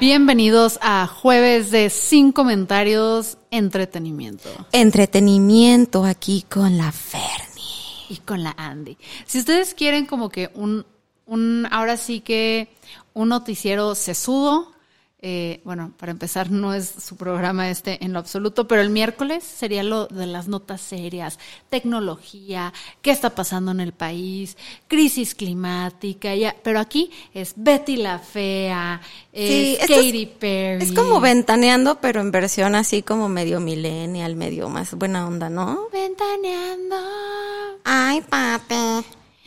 Bienvenidos a Jueves de Sin Comentarios Entretenimiento. Entretenimiento aquí con la Fernie. Y con la Andy. Si ustedes quieren como que un, un ahora sí que un noticiero sesudo, eh, bueno, para empezar, no es su programa este en lo absoluto, pero el miércoles sería lo de las notas serias, tecnología, qué está pasando en el país, crisis climática, ya, pero aquí es Betty la Fea, Sí, es- Katy Perry. Es como ventaneando, pero en versión así como medio millennial, medio más buena onda, ¿no? Ventaneando. Ay, papi.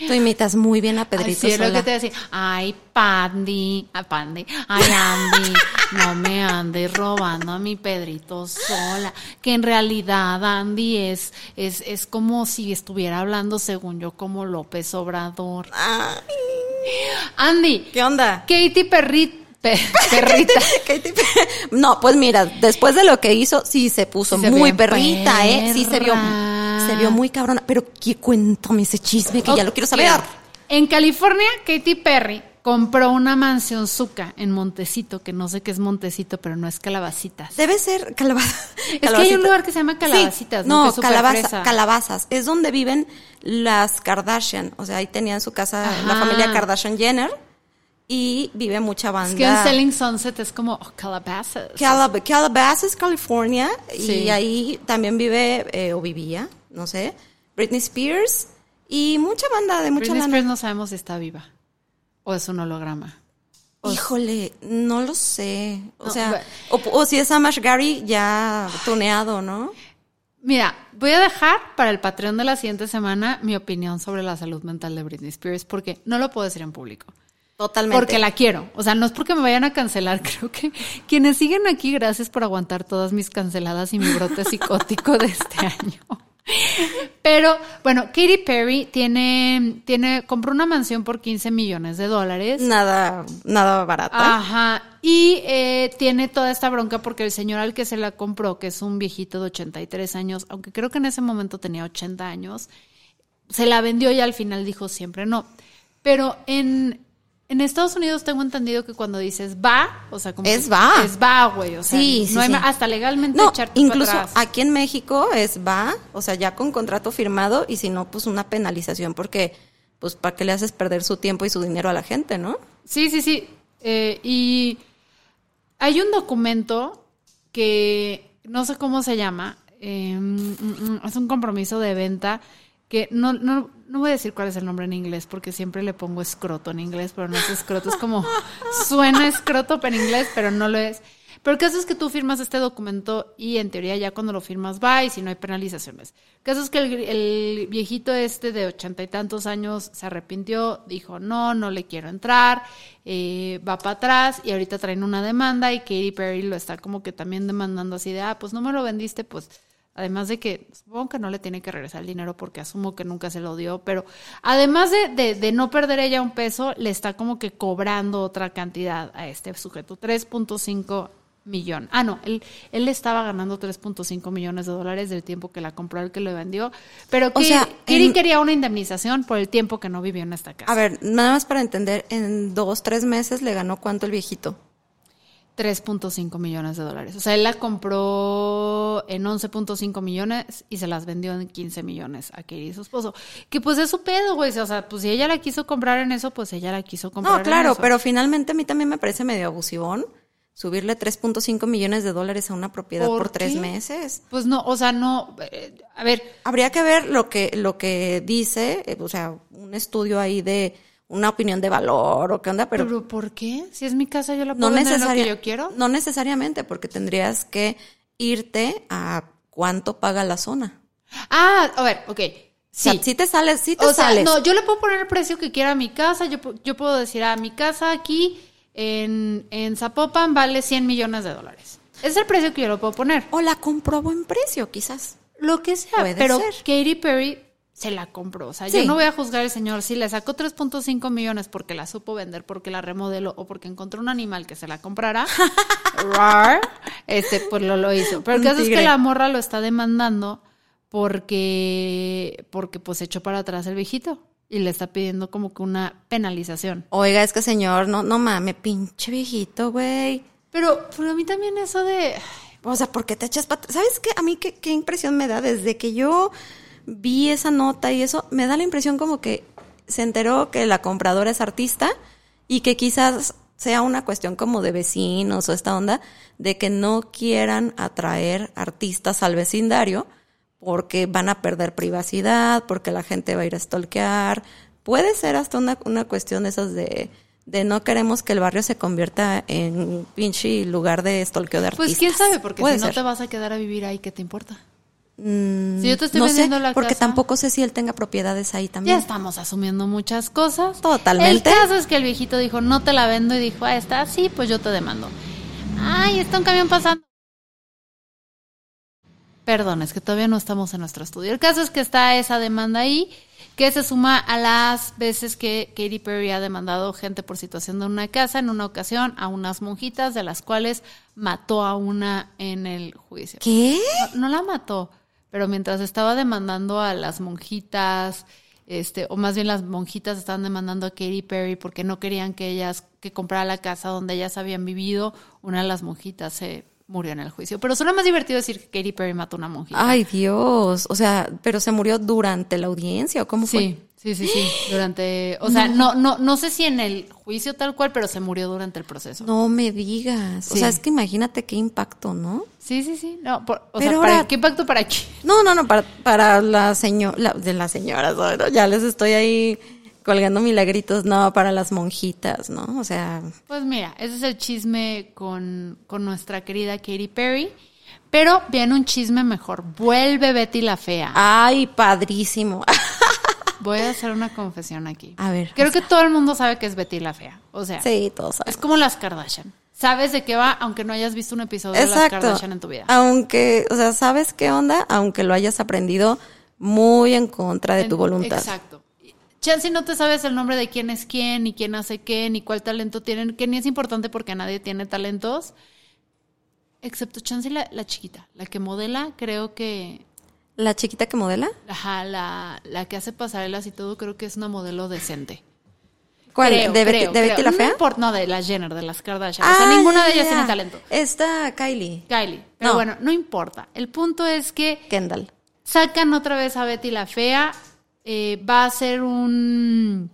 Tú imitas muy bien a Pedrito Así es lo Sola. que te decía. Ay, Pandy, a Pandy, ay, Andy, no me andes robando a mi Pedrito sola. Que en realidad Andy es, es, es como si estuviera hablando, según yo, como López Obrador. Ay, Andy, ¿Qué onda? Katy Perrit, pe- Perrita. Katy. No, pues mira, después de lo que hizo, sí se puso Sí se muy perrita, ¿eh? Sí se vio, se vio muy cabrona. Pero ¿qué cuéntame ese chisme que ya lo quiero saber? En California, Katy Perry compró una mansión suca en Montecito, que no sé qué es Montecito, pero no es calabacitas. Debe ser calabaza. Es que hay un lugar que se llama Calabacitas, Sí, ¿no? Que No, es calabaza- calabazas. Es donde viven las Kardashian. O sea, ahí tenían su casa la Ajá. familia Kardashian Jenner. Y vive mucha banda. Es que en Selling Sunset es como oh, Calabasas. Calab- Calabasas, California. Sí. Y ahí también vive, eh, o vivía, no sé, Britney Spears. Y mucha banda de mucha Britney lana. Spears no sabemos si está viva. O es un holograma. Híjole, no lo sé. O No, sea, o, o si es Amash Gary ya tuneado, ¿no? Mira, voy a dejar para el Patreon de la siguiente semana mi opinión sobre la salud mental de Britney Spears porque no lo puedo decir en público. Totalmente. Porque la quiero. O sea, no es porque me vayan a cancelar. Creo que quienes siguen aquí, gracias por aguantar todas mis canceladas y mi brote psicótico de este año. Pero, bueno, Katy Perry tiene, tiene, compró una mansión por 15 millones de dólares. Nada, nada barata. Ajá. Y eh, tiene toda esta bronca porque el señor al que se la compró, que es un viejito de 83 años, aunque creo que en ese momento tenía 80 años, se la vendió y al final dijo siempre no. Pero en, en Estados Unidos tengo entendido que cuando dices va, o sea, como Es va. Es va, güey. O sea, Sí, sí, no hay sí. hasta legalmente No, echarte incluso para atrás. aquí en México es va, o sea, ya con contrato firmado y si no, pues una penalización porque, pues, ¿para qué le haces perder su tiempo y su dinero a la gente, no? Sí, sí, sí. Eh, y hay un documento que no sé cómo se llama. eh, mm, mm, es un compromiso de venta que no, no, no voy a decir cuál es el nombre en inglés porque siempre le pongo escroto en inglés, pero no es escroto. Es como suena escroto en inglés, pero no lo es. Pero el caso es que tú firmas este documento y en teoría ya cuando lo firmas va y si no hay penalizaciones. El caso es que el, el viejito este de ochenta y tantos años se arrepintió, dijo no, no le quiero entrar, eh, va para atrás y ahorita traen una demanda y Katy Perry lo está como que también demandando así de, ah, pues no me lo vendiste, pues además de que supongo que no le tiene que regresar el dinero porque asumo que nunca se lo dio, pero además de, de, de no perder ella un peso, le está como que cobrando otra cantidad a este sujeto, 3.5 millón. Ah, no, él, él estaba ganando 3.5 millones de dólares del tiempo que la compró, el que lo vendió. Pero O que sea, Kiri en- quería una indemnización por el tiempo que no vivió en esta casa. A ver, nada más para entender, en dos, tres meses le ganó cuánto el viejito. 3.5 millones de dólares. O sea, él la compró en 11.5 millones y se las vendió en 15 millones a Katie y su esposo. Que pues es su pedo, güey. O sea, pues si ella la quiso comprar en eso, pues ella la quiso comprar No, en claro, eso. pero finalmente a mí también me parece medio abusivón subirle 3.5 millones de dólares a una propiedad por, ¿Por tres meses. Pues no, o sea, no. eh, a ver, Habría que ver lo que, lo que dice, eh, o sea, un estudio ahí de una opinión de valor o qué onda, pero, pero, ¿por qué? Si es mi casa, yo la puedo no, vender lo que yo quiero. no necesariamente, porque tendrías que irte a cuánto paga la zona. Ah, a ver, ok. Sí. Sí te sales, sí te O sea, sales. no, yo le puedo poner el precio que quiera a mi casa. Yo, yo puedo decir, a mi casa aquí en, en Zapopan vale 100 millones de dólares. Es el precio que yo lo puedo poner. O la compró a buen precio, quizás. Lo que sea, Puede pero ser. Katy Perry se la compró. O sea, Sí. yo no voy a juzgar al señor si le sacó 3.5 millones porque la supo vender, porque la remodeló o porque encontró un animal que se la comprara. rar, este, pues lo, lo hizo. Pero el caso es que la morra lo está demandando porque, porque pues echó para atrás el viejito y le está pidiendo como que una penalización. Oiga, es que señor, no, no mames, pinche viejito, güey. Pero, pero a mí también eso de... O sea, ¿por qué te echas para ¿Sabes qué? A mí qué, qué impresión me da desde que yo vi esa nota y eso, me da la impresión como que se enteró que la compradora es artista y que quizás sea una cuestión como de vecinos o esta onda de que no quieran atraer artistas al vecindario porque van a perder privacidad, porque la gente va a ir a stalkear. Puede ser hasta una, una cuestión de esas de, de no queremos que el barrio se convierta en un pinche lugar de stalkeo de artistas. Pues quién sabe, porque Puede si no ser. te vas a quedar a vivir ahí, ¿qué te importa? Mm, Si yo te estoy no vendiendo sé, la porque casa- tampoco sé si él tenga propiedades ahí también. Ya estamos asumiendo muchas cosas. Totalmente. El caso es que el viejito dijo, no te la vendo, y dijo, ah, está así, pues yo te demando. Ay, está un camión pasando. Perdón, es que todavía no estamos en nuestro estudio. El caso es que está esa demanda ahí, que se suma a las veces que Katy Perry ha demandado gente por situación de una casa, en una ocasión a unas monjitas, de las cuales mató a una en el juicio. ¿Qué? No, no la mató, pero mientras estaba demandando a las monjitas, este, o más bien las monjitas estaban demandando a Katy Perry porque no querían que ellas, que comprara la casa donde ellas habían vivido, una de las monjitas se murió en el juicio. Pero suena más divertido decir que Katy Perry mató a una monjita. Ay, Dios. O sea, pero se murió durante la audiencia o cómo fue? Sí, sí, sí, sí. Durante, o sea, no, no, no sé si en el juicio tal cual, pero se murió durante el proceso. No me digas. O sea, es que imagínate qué impacto, ¿no? Sí, sí, sí. No, por- o Pero sea, ¿para ahora- ¿qué impacto para quién? No, no, no, para, para la señora, de las señoras, ¿no? ya les estoy ahí colgando milagritos, no, para las monjitas, ¿no? O sea, Pues mira, ese es el chisme con, con nuestra querida Katy Perry. Pero viene un chisme mejor. Vuelve Betty la Fea. ay, padrísimo. Voy a hacer una confesión aquí. A ver, Creo que todo el mundo sabe que es Betty la Fea. O sea, sí, todos es sabemos. como las Kardashian. Sabes de qué va, aunque no hayas visto un episodio de las Exacto. Kardashian en tu vida. Aunque, o sea, ¿sabes qué onda? Aunque lo hayas aprendido muy en contra de tu voluntad. Exacto. Chance no te sabes el nombre de quién es quién, ni quién hace qué, ni cuál talento tienen, que ni es importante porque nadie tiene talentos. Excepto Chance la, la chiquita, la que modela, creo que La chiquita que modela. Ajá, la, la que hace pasarelas y todo, creo que es una modelo decente. ¿Cuál? Creo, ¿De, Betty, creo, de Betty creo. la No Fea? importa, no, de las Jenner, de las Kardashian. o Ah, sea, ninguna ya, de ellas tiene talento. Está Kylie. Kylie. Pero No. bueno, no importa. El punto es que Kendall. sacan otra vez a Betty la Fea. eh, va a ser un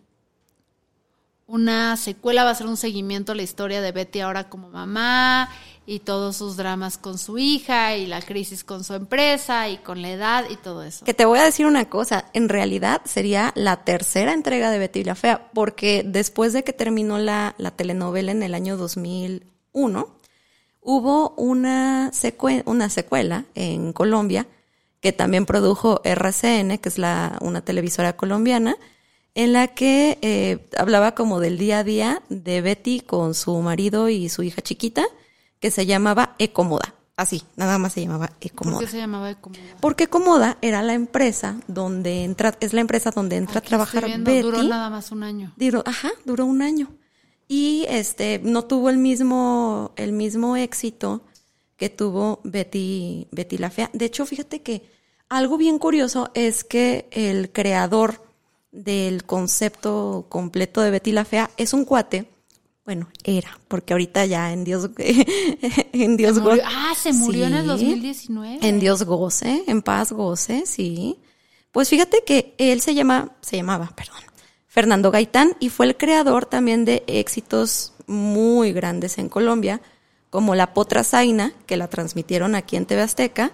una secuela, va a ser un seguimiento a la historia de Betty ahora como mamá y todos sus dramas con su hija y la crisis con su empresa y con la edad y todo eso. Que te voy a decir una cosa, en realidad sería la tercera entrega de Betty la Fea, porque después de que terminó la, la telenovela en el año 2001, hubo una, secue- una secuela en Colombia que también produjo RCN, que es la, una televisora colombiana, en la que eh, hablaba como del día a día de Betty con su marido y su hija chiquita, que se llamaba Ecomoda. Así, nada más se llamaba ¿Por Ecomoda. qué se llamaba como Porque Comoda era la empresa donde entra, es la empresa donde entra a trabajar Betty. Duró nada más un año. Duró- ajá, duró un año. Y este, no tuvo el mismo, el mismo éxito que tuvo Betty, Betty la Fea. De hecho, fíjate que algo bien curioso es que el creador del concepto completo de Betty la Fea es un cuate. Bueno, era, porque ahorita ya en Dios, en Dios Se murió- go- ah, se murió en el Sí. 2019. En Dios goce, en paz goce, sí. Pues fíjate que él se llama, se llamaba, perdón, Fernando Gaitán y fue el creador también de éxitos muy grandes en Colombia, como La Potra Zaina, que la transmitieron aquí en TV Azteca,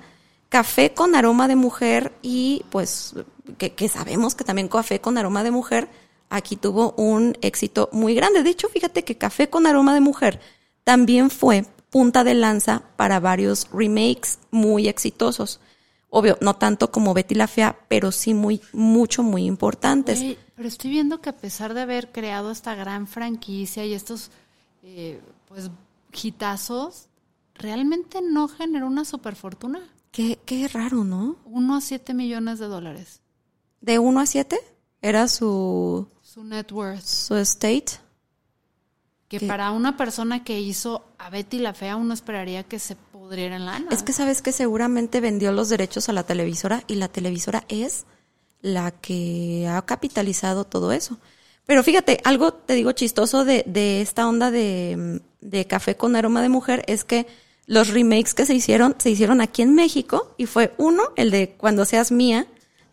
Café con aroma de mujer y pues que, que sabemos que también Café con aroma de mujer aquí tuvo un éxito muy grande. De hecho, fíjate que Café con aroma de mujer también fue punta de lanza para varios remakes muy exitosos. Obvio, no tanto como Betty la Fea, pero sí muy, mucho, muy importantes. Pero estoy viendo que a pesar de haber creado esta gran franquicia y estos, eh, pues, hitazos, realmente no generó una superfortuna. Qué, qué raro, ¿no? Uno a siete millones de dólares. De 1 a 7 era su, Su net worth. su estate. Que ¿Qué? para una persona que hizo a Betty la Fea, uno esperaría que se pudriera en lana. Es que sabes que seguramente vendió los derechos a la televisora y la televisora es la que ha capitalizado todo eso. Pero fíjate, algo te digo chistoso de, de esta onda de, de café con aroma de mujer es que los remakes que se hicieron, se hicieron aquí en México y fue uno, el de Cuando seas mía,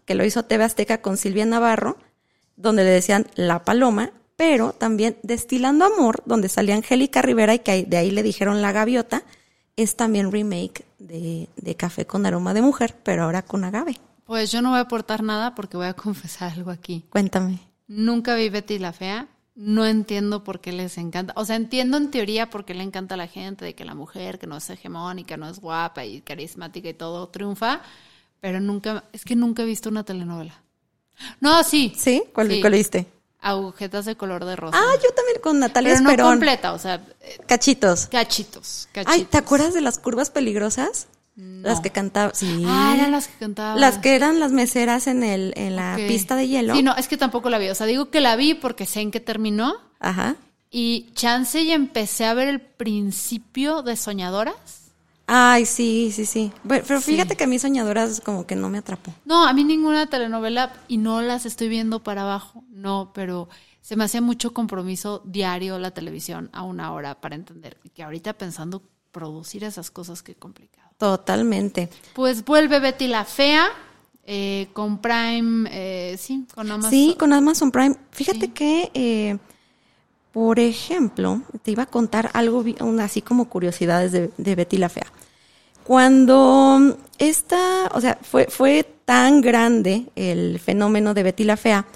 que lo hizo TV Azteca con Silvia Navarro, donde le decían La Paloma, pero también Destilando Amor, donde salía Angélica Rivera y que de ahí le dijeron La Gaviota, es también remake de, de Café con aroma de mujer, pero ahora con agave. Pues yo no voy a aportar nada porque voy a confesar algo aquí. Cuéntame. Nunca vi Betty la Fea. No entiendo por qué les encanta. O sea, entiendo en teoría por qué le encanta a la gente de que la mujer que no es hegemónica, no es guapa y carismática y todo triunfa, pero nunca, es que nunca he visto una telenovela. No, sí. ¿Sí? ¿Cuál, Sí. cuál? Agujetas de color de rosa. Ah, yo también con Natalia pero no Esperón. completa, o sea, eh, Cachitos. cachitos, cachitos. Ay, ¿te acuerdas de las curvas peligrosas? Las que cantaban. Sí. Ah, eran las que cantaban. Las que eran las meseras en el en la pista de hielo. Sí, no, es que tampoco la vi. O sea, digo que la vi porque sé en qué terminó. Ajá. Y chance y empecé a ver el principio de Soñadoras. Ay, sí, sí, sí. Pero, pero fíjate que a mí soñadoras como que no me atrapó. No, a mí ninguna telenovela y no las estoy viendo para abajo. No, pero se me hacía mucho compromiso diario la televisión a una hora para entender. Y que ahorita pensando producir esas cosas, qué complicado. Totalmente. Pues vuelve Betty la Fea eh, con Prime, eh, sí, con Amazon. Sí, con Amazon Prime. Fíjate que, eh, por ejemplo, te iba a contar algo así como curiosidades de, de Betty la Fea. Cuando esta, o sea, fue, fue tan grande el fenómeno de Betty la Fea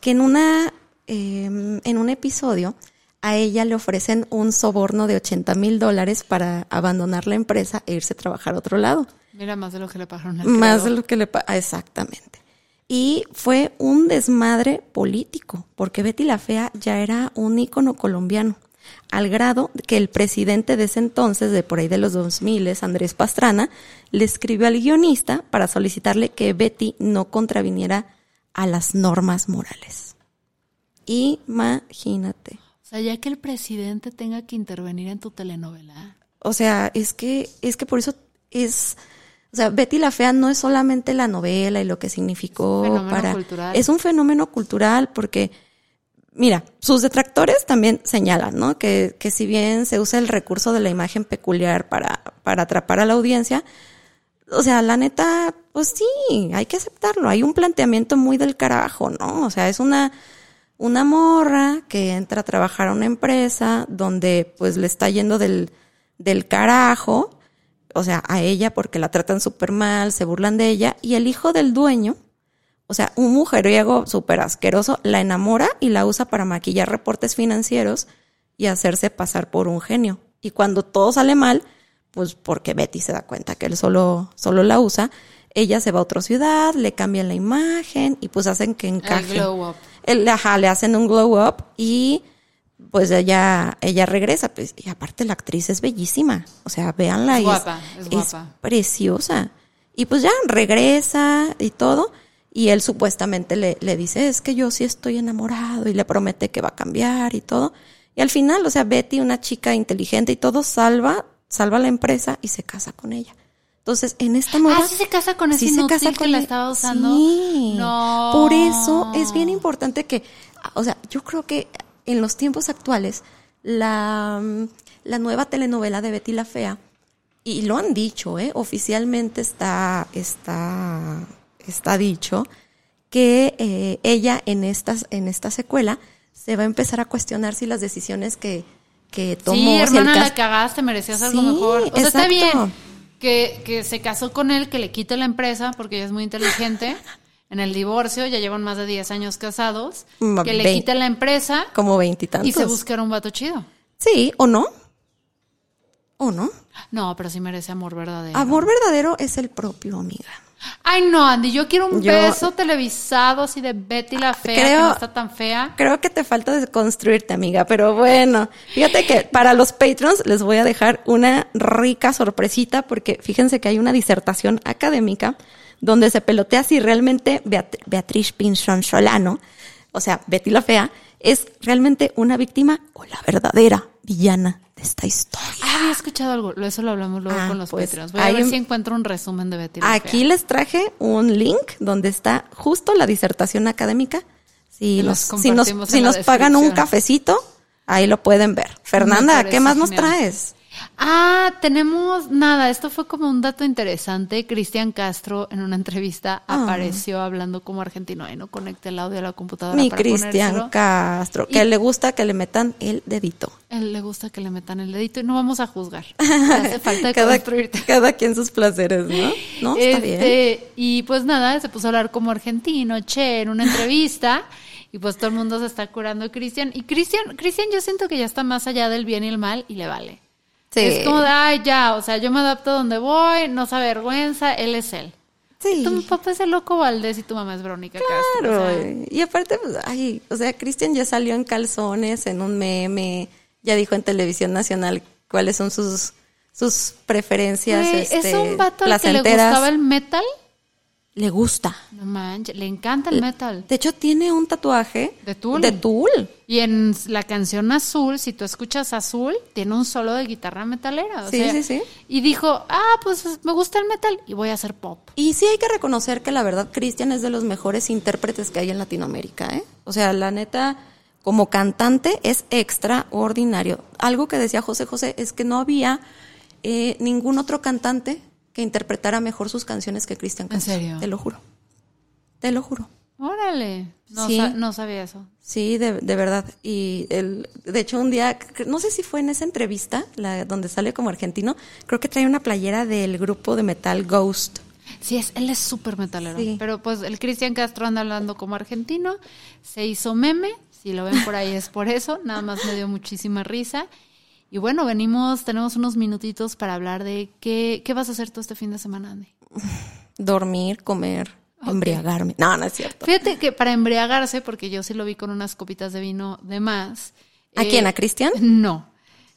que en una, eh, en un episodio a ella le ofrecen un soborno de 80 mil dólares para abandonar la empresa e irse a trabajar a otro lado. Mira, más de lo que le pagaron al Más de lo que le pasa. Exactamente. Y fue un desmadre político, porque Betty la Fea ya era un ícono colombiano, al grado que el presidente de ese entonces, de por ahí de los 2000, Andrés Pastrana, le escribió al guionista para solicitarle que Betty no contraviniera a las normas morales. Imagínate. O sea, ya que el presidente tenga que intervenir en tu telenovela. O sea, es que, es que por eso es, o sea, Betty la Fea no es solamente la novela y lo que significó Es para, cultural. es un fenómeno cultural porque, mira, sus detractores también señalan, ¿no? Que, que si bien se usa el recurso de la imagen peculiar para, para atrapar a la audiencia, o sea, la neta, pues sí, hay que aceptarlo. Hay un planteamiento muy del carajo, ¿no? O sea, es una, una morra que entra a trabajar a una empresa donde pues le está yendo del, del carajo, o sea, a ella porque la tratan súper mal, se burlan de ella, y el hijo del dueño, o sea, un mujeriego súper asqueroso, la enamora y la usa para maquillar reportes financieros y hacerse pasar por un genio. Y cuando todo sale mal, pues porque Betty se da cuenta que él solo, solo la usa, ella se va a otra ciudad, le cambian la imagen y pues hacen que encaje. glow up. El- ajá, le hacen un glow up y pues ella, ella regresa. Pues, y aparte la actriz es bellísima. O sea, véanla. Es guapa, es guapa. preciosa. Y pues ya regresa y todo. Y él supuestamente le, le dice, es que yo sí estoy enamorado y le promete que va a cambiar y todo. Y al final, o sea, Betty, una chica inteligente y todo, salva, salva la empresa y se casa con ella. Entonces, en esta moda... Ah, sí se casa con ese Sí se casa que con la él. estaba usando. Sí. No. Por eso es bien importante que, o sea, yo creo que en los tiempos actuales, la, la nueva telenovela de Betty la Fea, y lo han dicho, ¿eh? oficialmente está, está, está dicho, que eh, ella en, estas, en esta secuela se va a empezar a cuestionar si las decisiones que, que tomó... Sí, si hermana, cas- la cagaste, merecías algo Sí, mejor. O sea, está exacto. bien que, que se casó con él, que le quite la empresa, porque ella es muy inteligente. En el divorcio, ya llevan más de 10 años casados. Mm, Que le vein- quite la empresa Como veintitantos. y se buscara un vato chido. Sí, ¿o no? ¿O no? No, pero sí merece amor verdadero. Amor verdadero es el propio, amiga. Ay, no, Andy, yo quiero un Yo- beso televisado así de Betty la fea, que Creo- no está tan fea. Creo que te falta desconstruirte, amiga, pero bueno, fíjate que para los patrons les voy a dejar una rica sorpresita porque fíjense que hay una disertación académica donde se pelotea si realmente Beat- Beatriz Pinzón Solano, o sea, Betty la Fea, es realmente una víctima o la verdadera villana de esta historia. Ah, había escuchado algo, eso lo hablamos luego Ah, con los pues, Patreons. Voy a ver un- si encuentro un resumen de Betty la Aquí fea. les traje un link donde está justo la disertación académica. Si nos, si nos, si nos pagan un cafecito, ahí lo pueden ver. Fernanda, ¿qué más nos traes? Ah, tenemos nada, esto fue como un dato interesante. Cristian Castro en una entrevista Ah. apareció hablando como argentino y no conecté el audio a la computadora Mi Cristian. Castro, que Y- le gusta que le metan el dedito. Él le gusta que le metan el dedito y no vamos a juzgar. Hace falta cada, construirte. cada quien sus placeres, ¿no? No, está bien. Este, Y pues nada, se puso a hablar como argentino, che, en una entrevista. y pues todo el mundo se está curando Cristian. Y Cristian, Cristian yo siento que ya está más allá del bien y el mal y le vale. Sí. Es como de, ay, ya, o sea, yo me adapto a donde voy, no se avergüenza, él es él. Sí. Tu papá es el loco Valdés y tu mamá es Verónica Castro. Claro, o sea, y aparte, pues, ay, o sea, Cristian ya salió en calzones, en un meme, ya dijo en televisión nacional cuáles son sus sus preferencias este, es un vato al que le gustaba el metal. Le gusta. No manches, le encanta el metal. De hecho, tiene un tatuaje De Tool. De Tool. Y en la canción Azul, si tú escuchas Azul, tiene un solo de guitarra metalera. o Sí, sea, sí, sí. Y dijo, ah, pues me gusta el metal y voy a hacer pop. Y sí hay que reconocer que la verdad Cristian es de los mejores intérpretes que hay en Latinoamérica, ¿eh? O sea, la neta, como cantante es extraordinario. Algo que decía José José es que no había eh, ningún otro cantante que interpretara mejor sus canciones que Cristian ¿En Castro. serio? Te lo juro. Te lo juro. Órale. No, Sí. sa- no sabía eso. Sí, de, de verdad. Y el, de hecho un día, no sé si fue en esa entrevista, la, donde sale como argentino, creo que trae una playera del grupo de metal Ghost. Sí, es, él es súper metalero. Sí. Pero pues el Cristian Castro anda hablando como argentino, se hizo meme, si lo ven por ahí es por eso, nada más me dio muchísima risa. Y bueno, venimos, tenemos unos minutitos para hablar de qué, qué vas a hacer tú este fin de semana, Andy. Dormir, comer, embriagarme. No, no es cierto. Fíjate que para embriagarse, porque yo sí lo vi con unas copitas de vino de más. ¿A eh, quién? ¿A Cristian? No.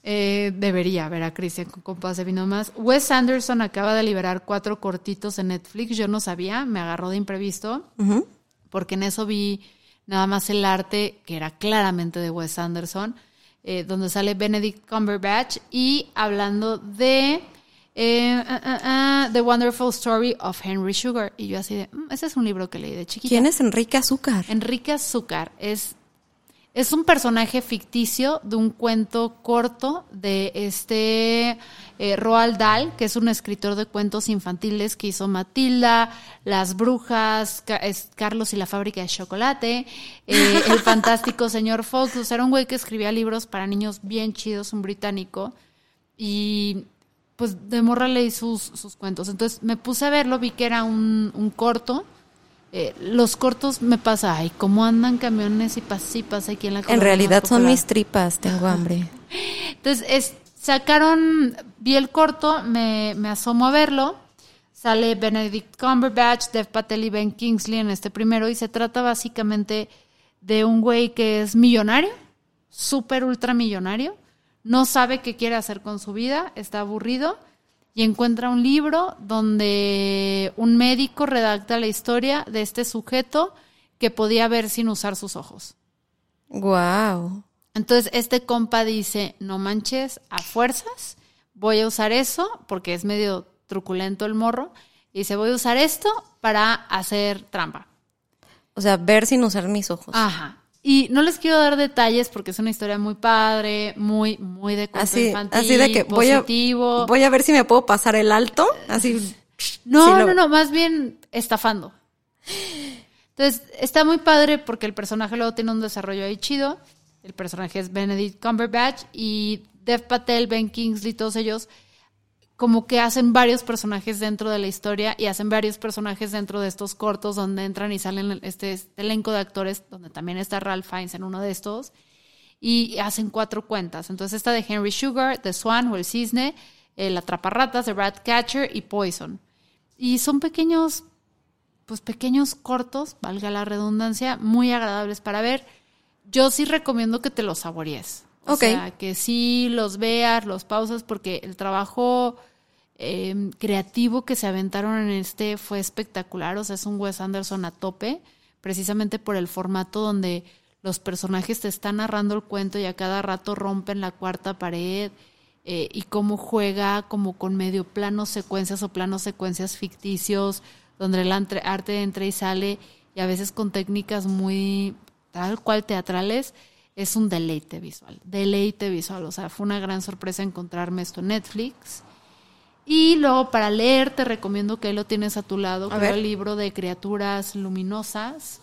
Eh, debería ver a Cristian con copas de vino más. Wes Anderson acaba de liberar cuatro cortitos en Netflix. Yo no sabía, me agarró de imprevisto, porque en eso vi nada más el arte, que era claramente de Wes Anderson, eh, donde sale Benedict Cumberbatch y hablando de eh, ah, ah, ah, The Wonderful Story of Henry Sugar. Y yo así de, "Mm, ese es un libro que leí de chiquita. ¿Quién es Enrique Azúcar? Enrique Azúcar es, es un personaje ficticio de un cuento corto de este eh, Roald Dahl, que es un escritor de cuentos infantiles que hizo Matilda, Las Brujas, Ca- Carlos y la fábrica de chocolate, eh, El fantástico señor Fox. O sea, era un güey que escribía libros para niños bien chidos, un británico. Y pues de morra leí sus, sus cuentos. Entonces me puse a verlo, vi que era un, un corto. Eh, los cortos me pasa, ay, cómo andan camiones y pasa y pasa aquí en la En realidad son mis tripas, tengo hambre. Entonces, es- sacaron, vi el corto, me, me asomo a verlo. Sale Benedict Cumberbatch, Dev Patel y Ben Kingsley en este primero. Y se trata básicamente de un güey que es millonario, súper ultra millonario. No sabe qué quiere hacer con su vida, está aburrido. Y encuentra un libro donde un médico redacta la historia de este sujeto que podía ver sin usar sus ojos. Wow. Entonces este compa dice, no manches, a fuerzas, voy a usar eso, porque es medio truculento el morro, y dice, voy a usar esto para hacer trampa. O sea, ver sin usar mis ojos. Ajá. Y no les quiero dar detalles porque es una historia muy padre, muy, muy de cuento así, infantil, así de que voy a, voy a ver si me puedo pasar el alto. Así. No, Sí, no, lo- no, más bien estafando. Entonces, está muy padre porque el personaje luego tiene un desarrollo ahí chido. El personaje es Benedict Cumberbatch y Dev Patel, Ben Kingsley, todos ellos como que hacen varios personajes dentro de la historia y hacen varios personajes dentro de estos cortos donde entran y salen este, este elenco de actores, donde también está Ralph Fiennes en uno de estos, y hacen cuatro cuentas. Entonces esta de Henry Sugar, The Swan o El Cisne, El Atraparratas, The Ratcatcher y Poison. Y son pequeños pues pequeños cortos, valga la redundancia, muy agradables para ver. Yo sí recomiendo que te los saborees. O sea, que sí los veas, los pausas, porque el trabajo eh, creativo que se aventaron en este fue espectacular. O sea, es un Wes Anderson a tope, precisamente por el formato donde los personajes te están narrando el cuento y a cada rato rompen la cuarta pared eh, y cómo juega como con medio planos secuencias o planos secuencias ficticios, donde el arte entra y sale y a veces con técnicas muy tal cual teatrales. Es un deleite visual, deleite visual. O sea, fue una gran sorpresa encontrarme esto en Netflix. Y luego para leer te recomiendo que ahí lo tienes a tu lado, ver. el libro de criaturas luminosas.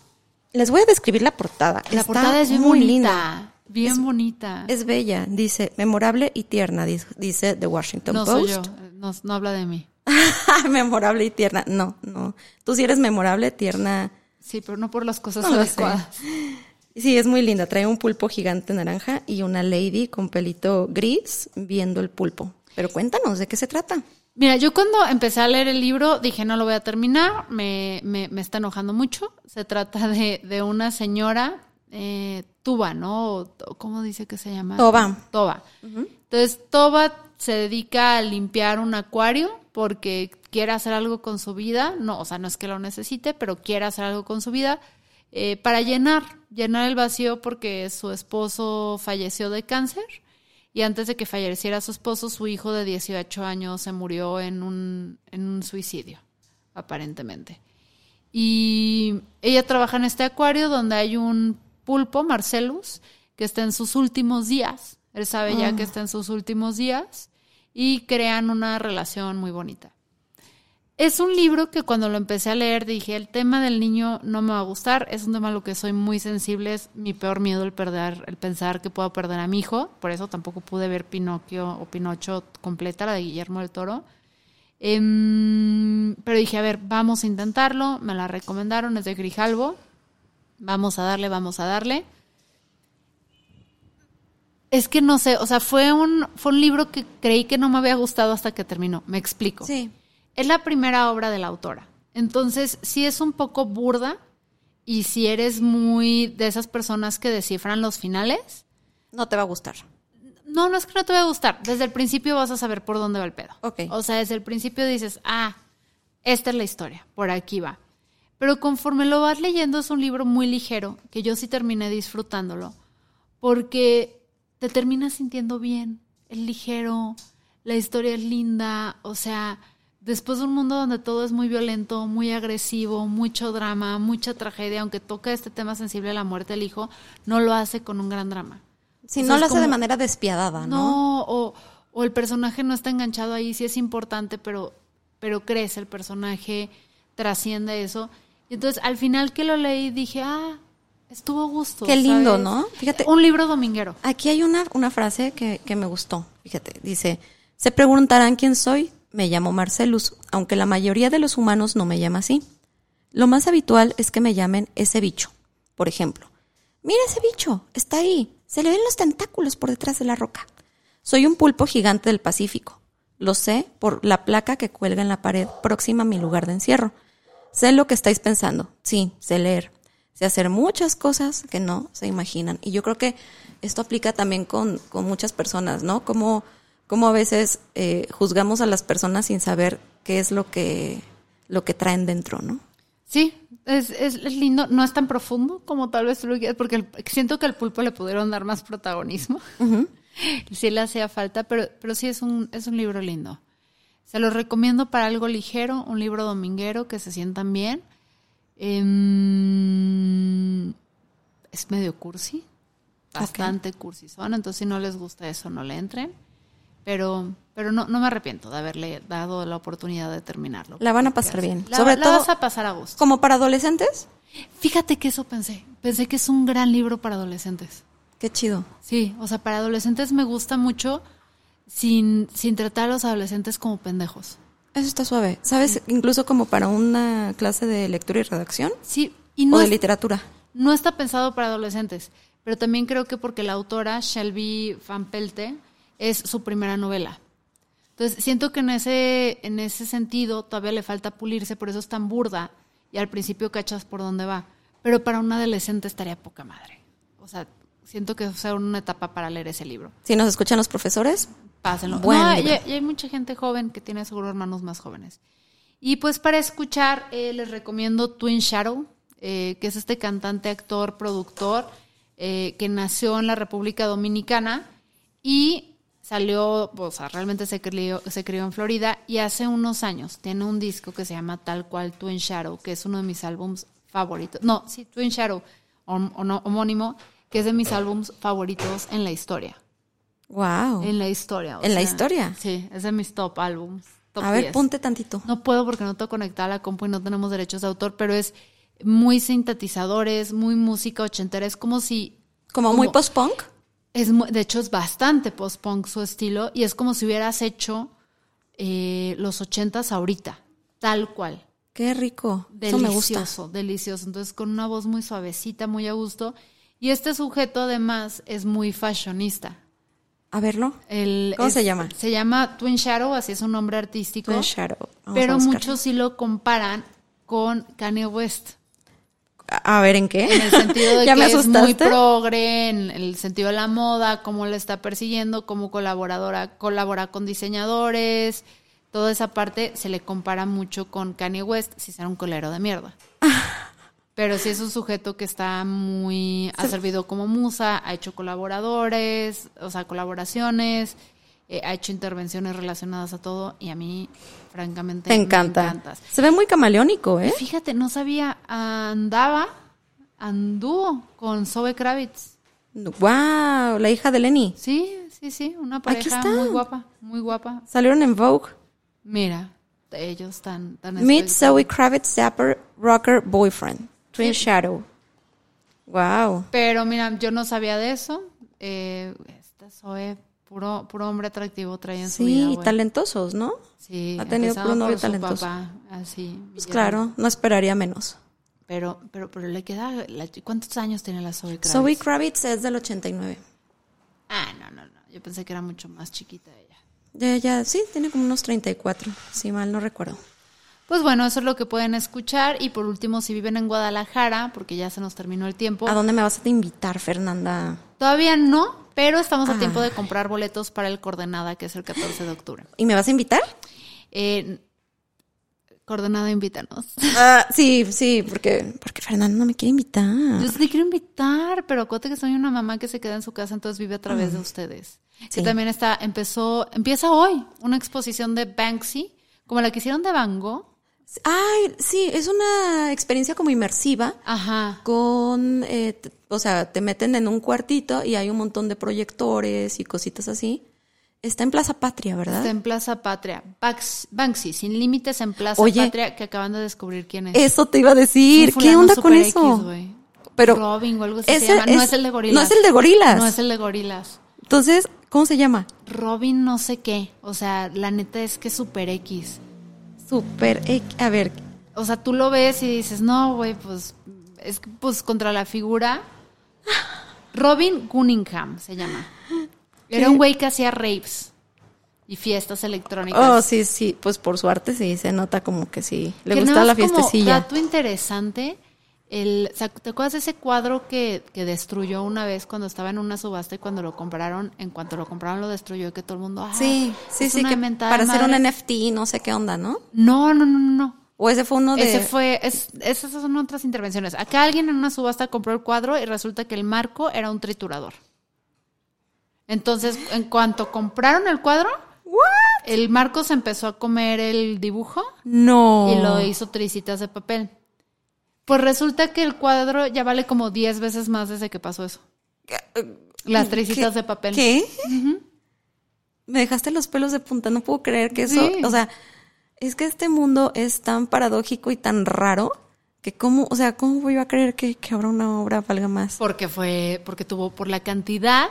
Les voy a describir la portada. La Está portada es bien muy bonita, linda. bien Es- bonita. Es bella, dice, memorable y tierna, dice The Washington no Post. soy yo, no, no habla de mí. memorable y tierna. No, no. Tú sí eres memorable, tierna. Sí, pero no por las cosas No adecuadas. Sí, es muy linda. Trae un pulpo gigante naranja y una lady con pelito gris viendo el pulpo. Pero cuéntanos, ¿de qué se trata? Mira, yo cuando empecé a leer el libro dije no lo voy a terminar, me, me, me está enojando mucho. Se trata de, de una señora, eh, Tuba, ¿no? ¿Cómo dice que se llama? Toba. Toba. Entonces, Toba se dedica a limpiar un acuario porque quiere hacer algo con su vida. No, o sea, no es que lo necesite, pero quiere hacer algo con su vida eh, para llenar, llenar el vacío porque su esposo falleció de cáncer. Y antes de que falleciera su esposo, su hijo de 18 años se murió en un, en un suicidio, aparentemente. Y ella trabaja en este acuario donde hay un pulpo, Marcelus, que está en sus últimos días. Él sabe ya que está en sus últimos días y crean una relación muy bonita. Es un libro que cuando lo empecé a leer dije, el tema del niño no me va a gustar, es un tema a lo que soy muy sensible, es mi peor miedo el perder, el pensar que puedo perder a mi hijo, por eso tampoco pude ver Pinocchio o Pinocho completa, la de Guillermo del Toro. Em, pero dije, a ver, vamos a intentarlo, me la recomendaron, es de Grijalvo, vamos a darle, vamos a darle. Es que no sé, o sea, fue un, fue un libro que creí que no me había gustado hasta que terminó, me explico. Sí. Es la primera obra de la autora. Entonces, sí es un poco burda y si eres muy de esas personas que descifran los finales, No te va a gustar. no, no es que no te va a gustar. Desde el principio vas a saber por dónde va el pedo. Ok. O sea, desde el principio dices, ah, esta es la historia, por aquí va. Pero conforme lo vas leyendo es un libro muy ligero, que yo sí terminé disfrutándolo, porque te terminas sintiendo bien, es ligero, la historia es linda, o sea, después de un mundo donde todo es muy violento, muy agresivo, mucho drama, mucha tragedia, aunque toca este tema sensible de la muerte del hijo, no lo hace con un gran drama. Si O sea, no lo hace de manera despiadada, ¿no? no, o, o el personaje no está enganchado ahí, sí es importante, pero, pero crece el personaje, trasciende eso. Y entonces al final que lo leí dije, ah, estuvo a gusto. Qué lindo, ¿sabes? ¿no? Fíjate. Un libro dominguero. Aquí hay una, una frase que, que me gustó. Fíjate, dice, se preguntarán quién soy. Me llamo Marcelus, aunque la mayoría de los humanos no me llama así. Lo más habitual es que me llamen ese bicho. Por ejemplo, mira ese bicho, está ahí. Se le ven los tentáculos por detrás de la roca. Soy un pulpo gigante del Pacífico. Lo sé por la placa que cuelga en la pared próxima a mi lugar de encierro. Sé lo que estáis pensando. Sí, sé leer. Sé hacer muchas cosas que no se imaginan. Y yo creo que esto aplica también con, con muchas personas, ¿no? Como, como a veces eh, juzgamos a las personas sin saber qué es lo que, lo que traen dentro, ¿no? Sí, es, es, es lindo, no es tan profundo como tal vez tú lo quieras, porque el- siento que al pulpo le pudieron dar más protagonismo. Sí le hacía falta, pero, pero sí es un, es un libro lindo. Se los recomiendo para algo ligero, un libro dominguero que se sientan bien. Em, es medio cursi, bastante cursi son, entonces si no les gusta eso no le entren. Pero, pero no, no me arrepiento de haberle dado la oportunidad de terminarlo. La van a pasar bien. La, Sobre la todo- vas a pasar a gusto. Como para adolescentes, Fíjate que eso pensé. Pensé que es un gran libro para adolescentes. qué chido. Sí, o sea, para adolescentes me gusta mucho sin, sin tratar a los adolescentes como pendejos. Eso está suave. ¿Sabes? Incluso como para una clase de lectura y redacción Sí, y no, o de es- literatura. no está pensado para adolescentes, pero también creo que porque la autora, Shelby Van Pelte, es su primera novela. Entonces, siento que en ese, en ese sentido todavía le falta pulirse, por eso es tan burda y al principio cachas por dónde va. Pero para un adolescente estaría poca madre. O sea, siento que es una etapa para leer ese libro. Si nos escuchan los profesores, Pásenlo. Buen No, y hay mucha gente joven que tiene seguro hermanos más jóvenes. Y pues para escuchar, eh, les recomiendo Twin Shadow, eh, que es este cantante, actor, productor, eh, que nació en la República Dominicana y salió, o sea, realmente se crió, se crió en Florida y hace unos años tiene un disco que se llama tal cual Twin Shadow, que es uno de mis álbums favoritos. No, sí, Twin Shadow, hom- homónimo, que es de mis álbums favoritos en la historia. wow. En la historia. ¿En la historia? Sí, es de mis top álbums. top A ver, 10. ponte tantito. No puedo porque no tengo conectada la compu y no tenemos derechos de autor, pero es muy sintetizadores, muy música ochentera. Es como si. Como, muy post-punk. Es de hecho, es bastante post-punk su estilo y es como si hubieras hecho eh, los ochentas ahorita, tal cual. Qué rico. Eso me gusta. Delicioso, delicioso. Entonces, con una voz muy suavecita, muy a gusto. Y este sujeto, además, es muy fashionista. A verlo. El- ¿Cómo es- se llama? Se llama Twin Shadow, así es un nombre artístico. Twin Shadow. Vamos pero muchos sí lo comparan con Kanye West. A ver, ¿en qué? En el sentido de ¿Ya que me es muy progre, en el sentido de la moda, cómo le está persiguiendo, cómo colaboradora, colabora con diseñadores. Toda esa parte se le compara mucho con Kanye West, si será un colero de mierda. Pero sí es un sujeto que está muy. ha servido como musa, ha hecho colaboradores, o sea, colaboraciones, eh, ha hecho intervenciones relacionadas a todo y a mí, francamente, Te me encanta. encantas. Se ve muy camaleónico, ¿eh? Fíjate, no sabía, andaba, anduvo con Zoe Kravitz. Wow, la hija de Lenny. Sí, sí, sí, una pareja muy guapa, muy guapa. Salieron en Vogue. Mira, ellos tan, tan Meet. Zoe Kravitz Zapper Rocker Boyfriend. Twin Shadow. Wow. Pero mira, yo no sabía de eso. Eh, esta Zoe, puro, puro hombre atractivo traía en su vida. Sí, talentosos, ¿no? Sí, ha tenido puro novio talentoso. papá, así. Pues claro, no esperaría menos. Pero, pero, pero le queda, la- ¿cuántos años tiene la Zoe Kravitz? Zoe Kravitz es del 89. Ah, no, no, no. Yo pensé que era mucho más chiquita ella. Ya, ya, sí, tiene como unos 34, si mal no recuerdo. Pues bueno, eso es lo que pueden escuchar. Y por último, si viven en Guadalajara, porque ya se nos terminó el tiempo. ¿A dónde me vas a invitar, Fernanda? Todavía no, pero estamos a Ah. tiempo de comprar boletos para el Coordenada, que es el 14 de octubre. ¿Y me vas a invitar? Eh, Coordenada, invítanos. Ah, sí, sí, porque, porque Fernanda no me quiere invitar. Yo sí te quiero invitar, pero acuérdate que soy una mamá que se queda en su casa, entonces vive a través de ustedes. Que también está, empezó, empieza hoy una exposición de Banksy, como la que hicieron de Van Gogh. Ay, sí, es una experiencia como inmersiva Ajá. con, eh, o sea, te meten en un cuartito y hay un montón de proyectores y cositas así. Está en Plaza Patria, ¿verdad? Está en Plaza Patria. Bax- Banksy, sin límites en Plaza Oye. Patria, que acaban de descubrir quién es. Eso te iba a decir. ¿Qué onda con eso? Pero Robin o algo así ese se llama. No es- es el de gorilas. no es el de gorilas. No es el de gorilas. Entonces, ¿cómo se llama? Robin no sé qué. O sea, la neta es que es super X. Super. X- A ver, O sea, tú lo ves y dices, no, güey, pues es pues contra la figura. Robin Cunningham se llama. Era un güey que hacía raves y fiestas electrónicas. Oh, sí, sí, pues por su arte sí, se nota como que sí. Le Que gusta nada la más como fiestecilla. dato interesante, el, ¿te acuerdas de ese cuadro que, que destruyó una vez cuando estaba en una subasta y cuando lo compraron, en cuanto lo compraron lo destruyó y que todo el mundo, ah, Sí, sí, sí, que para hacer un madre"? NFT, no sé qué onda, ¿no? No, no, no, no, no. O ese fue uno de... Ese fue, es, esas son otras intervenciones. Acá alguien en una subasta compró el cuadro y resulta que el marco era un triturador. Entonces, en cuanto compraron el cuadro, el marco se empezó a comer el dibujo No. y lo hizo tricitas de papel. Pues resulta que el cuadro ya vale como 10 veces más desde que pasó eso. Las tricitas de papel. ¿Qué? Me dejaste los pelos de punta, no puedo creer que eso... Sí. O sea, es que este mundo es tan paradójico y tan raro que cómo, o sea, ¿cómo voy a creer que, que ahora una obra valga más? Porque fue, porque tuvo por la cantidad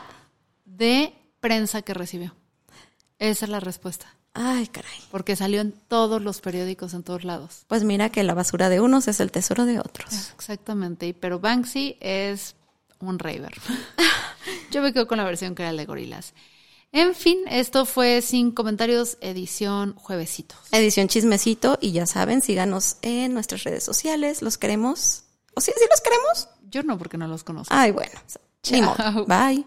de prensa que recibió. Esa es la respuesta. Ay, caray. Porque salió en todos los periódicos, en todos lados. Pues mira que la basura de unos es el tesoro de otros. Exactamente. y- Pero Banksy es un raver. Yo me quedo con la versión que era el de gorilas. En fin, esto fue Sin Comentarios, edición juevesitos. Edición chismecito y ya saben, síganos en nuestras redes sociales. ¿Los queremos? ¿O sí, sí los queremos? Yo no, porque no los conozco. Ay, bueno. Chao. Bye.